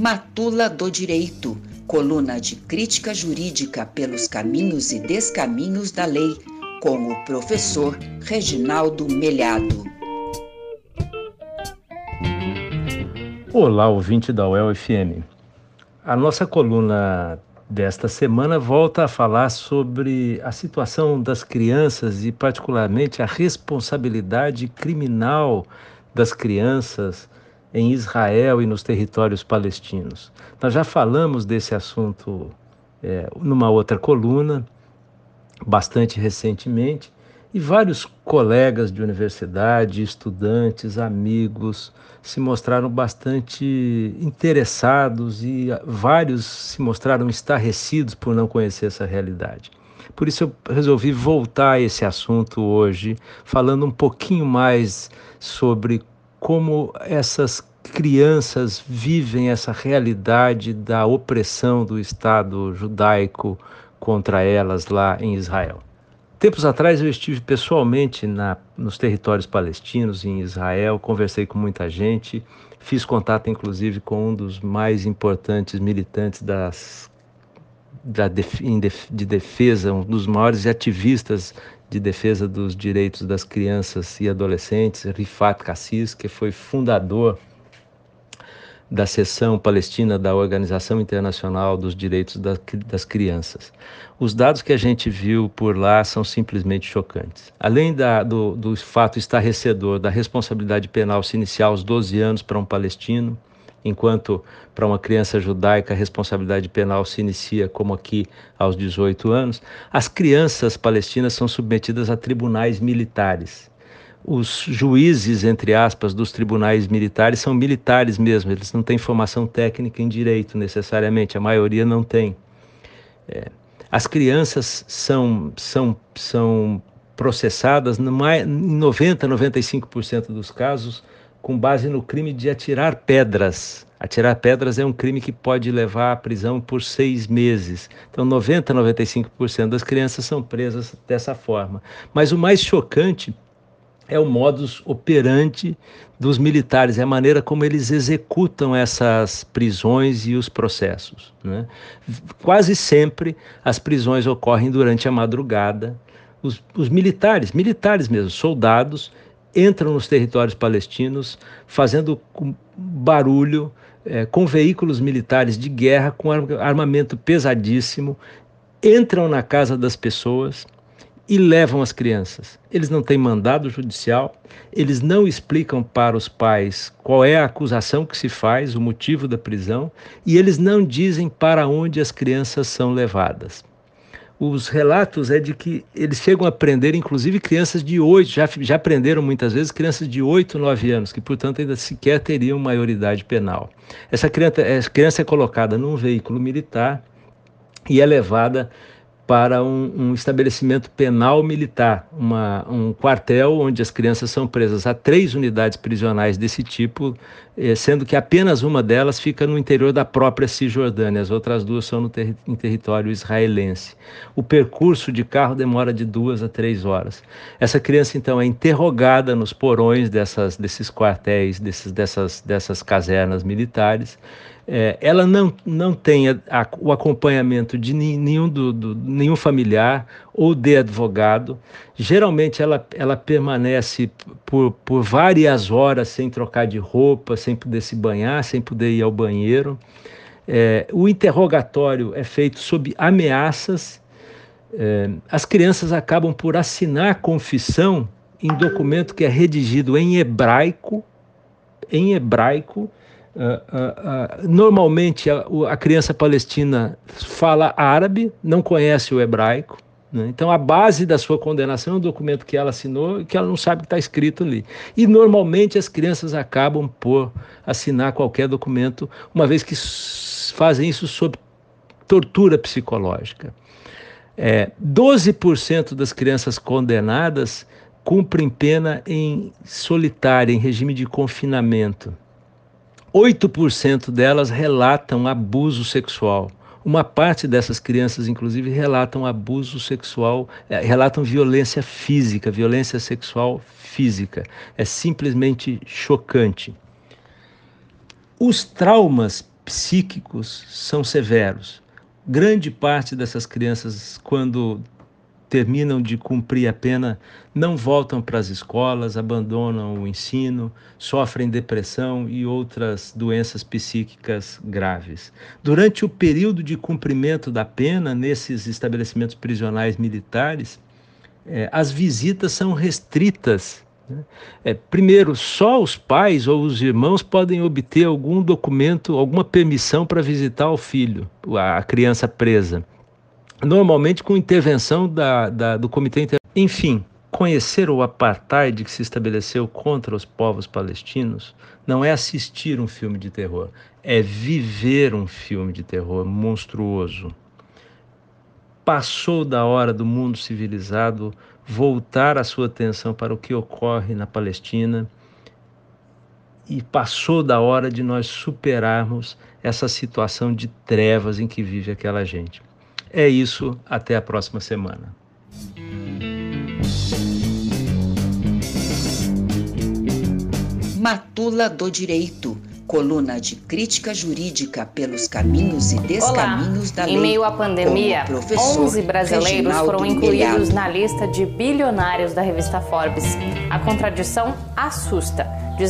Matula do Direito, coluna de crítica jurídica pelos caminhos e descaminhos da lei, com o professor Reginaldo Melhado. Olá, ouvinte da UEL-FM. A nossa coluna desta semana volta a falar sobre a situação das crianças e, particularmente, a responsabilidade criminal das crianças em Israel e nos territórios palestinos. Nós já falamos desse assunto é, numa outra coluna, bastante recentemente, e vários colegas de universidade, estudantes, amigos se mostraram bastante interessados e vários se mostraram estarrecidos por não conhecer essa realidade. Por isso eu resolvi voltar a esse assunto hoje, falando um pouquinho mais sobre como essas crianças vivem essa realidade da opressão do Estado judaico contra elas lá em Israel. Tempos atrás eu estive pessoalmente na, nos territórios palestinos, em Israel, conversei com muita gente, fiz contato inclusive com um dos mais importantes militantes das, da de defesa, um dos maiores ativistas de defesa dos direitos das crianças e adolescentes, Rifat Cassis, que foi fundador da seção palestina da Organização Internacional dos Direitos das Crianças. Os dados que a gente viu por lá são simplesmente chocantes. Além da, do, do fato estarrecedor da responsabilidade penal se iniciar aos 12 anos para um palestino, enquanto para uma criança judaica a responsabilidade penal se inicia, como aqui, aos 18 anos, as crianças palestinas são submetidas a tribunais militares. Os juízes, entre aspas, dos tribunais militares são militares mesmo, eles não têm formação técnica em direito necessariamente, a maioria não tem. É, as crianças são, são, são processadas em 90, 95% dos casos com base no crime de atirar pedras. Atirar pedras é um crime que pode levar à prisão por seis meses. Então, 90, 95% das crianças são presas dessa forma. Mas o mais chocante é o modus operandi dos militares, é a maneira como eles executam essas prisões e os processos. Né? Quase sempre as prisões ocorrem durante a madrugada. Os, os militares, militares mesmo, soldados, entram nos territórios palestinos fazendo barulho, é, com veículos militares de guerra, com armamento pesadíssimo, entram na casa das pessoas e levam as crianças. Eles não têm mandado judicial, eles não explicam para os pais qual é a acusação que se faz, o motivo da prisão, e eles não dizem para onde as crianças são levadas. Os relatos é de que eles chegam a prender, inclusive crianças de 8, já, já prenderam muitas vezes crianças de 8, 9 anos, que portanto ainda sequer teriam maioridade penal. Essa criança, essa criança é colocada num veículo militar e é levada para um, um, estabelecimento penal militar, uma, um quartel onde as crianças são presas a três unidades prisionais desse tipo, eh, sendo que apenas uma delas fica no interior da própria Cisjordânia, as outras duas são no ter em território israelense. O percurso de carro demora de duas a três horas. Essa criança, então, é interrogada nos porões dessas, desses quartéis, desses, dessas, dessas casernas militares é, ela não, não tem a, a, o acompanhamento de nenhum, do, do, nenhum familiar ou de advogado. Geralmente ela, ela permanece por, por várias horas sem trocar de roupa, sem poder se banhar, sem poder ir ao banheiro. É, o interrogatório é feito sob ameaças. É, as crianças acabam por assinar confissão em documento que é redigido em hebraico, em hebraico, Uh, uh, uh, normalmente a, a, criança palestina fala árabe, não conhece o hebraico. Né? Então a base da sua condenação é um documento que ela assinou e que ela não sabe que está escrito ali. E normalmente as crianças acabam por assinar qualquer documento, uma vez que fazem isso sob tortura psicológica. É, 12% das crianças condenadas cumprem pena em solitária, em regime de confinamento. 8% delas relatam abuso sexual. Uma parte dessas crianças, inclusive, relatam abuso sexual, é, relatam violência física, violência sexual física. É simplesmente chocante. Os traumas psíquicos são severos. Grande parte dessas crianças, quando terminam de cumprir a pena, não voltam para as escolas, abandonam o ensino, sofrem depressão e outras doenças psíquicas graves. Durante o período de cumprimento da pena nesses estabelecimentos prisionais militares, é, as visitas são restritas. Né? É, primeiro, só os pais ou os irmãos podem obter algum documento, alguma permissão para visitar o filho, a criança presa normalmente com intervenção da, da, do Comitê Inter... Enfim, conhecer o apartheid que se estabeleceu contra os povos palestinos não é assistir um filme de terror, é viver um filme de terror monstruoso. Passou da hora do mundo civilizado voltar a sua atenção para o que ocorre na Palestina e passou da hora de nós superarmos essa situação de trevas em que vive aquela gente. É isso, até a próxima semana. Matula do Direito, coluna de crítica jurídica pelos caminhos e descaminhos Olá. da lei. Em meio à pandemia, 11 brasileiros Reginaldo foram incluídos Milhado. na lista de bilionários da revista Forbes. A contradição assusta.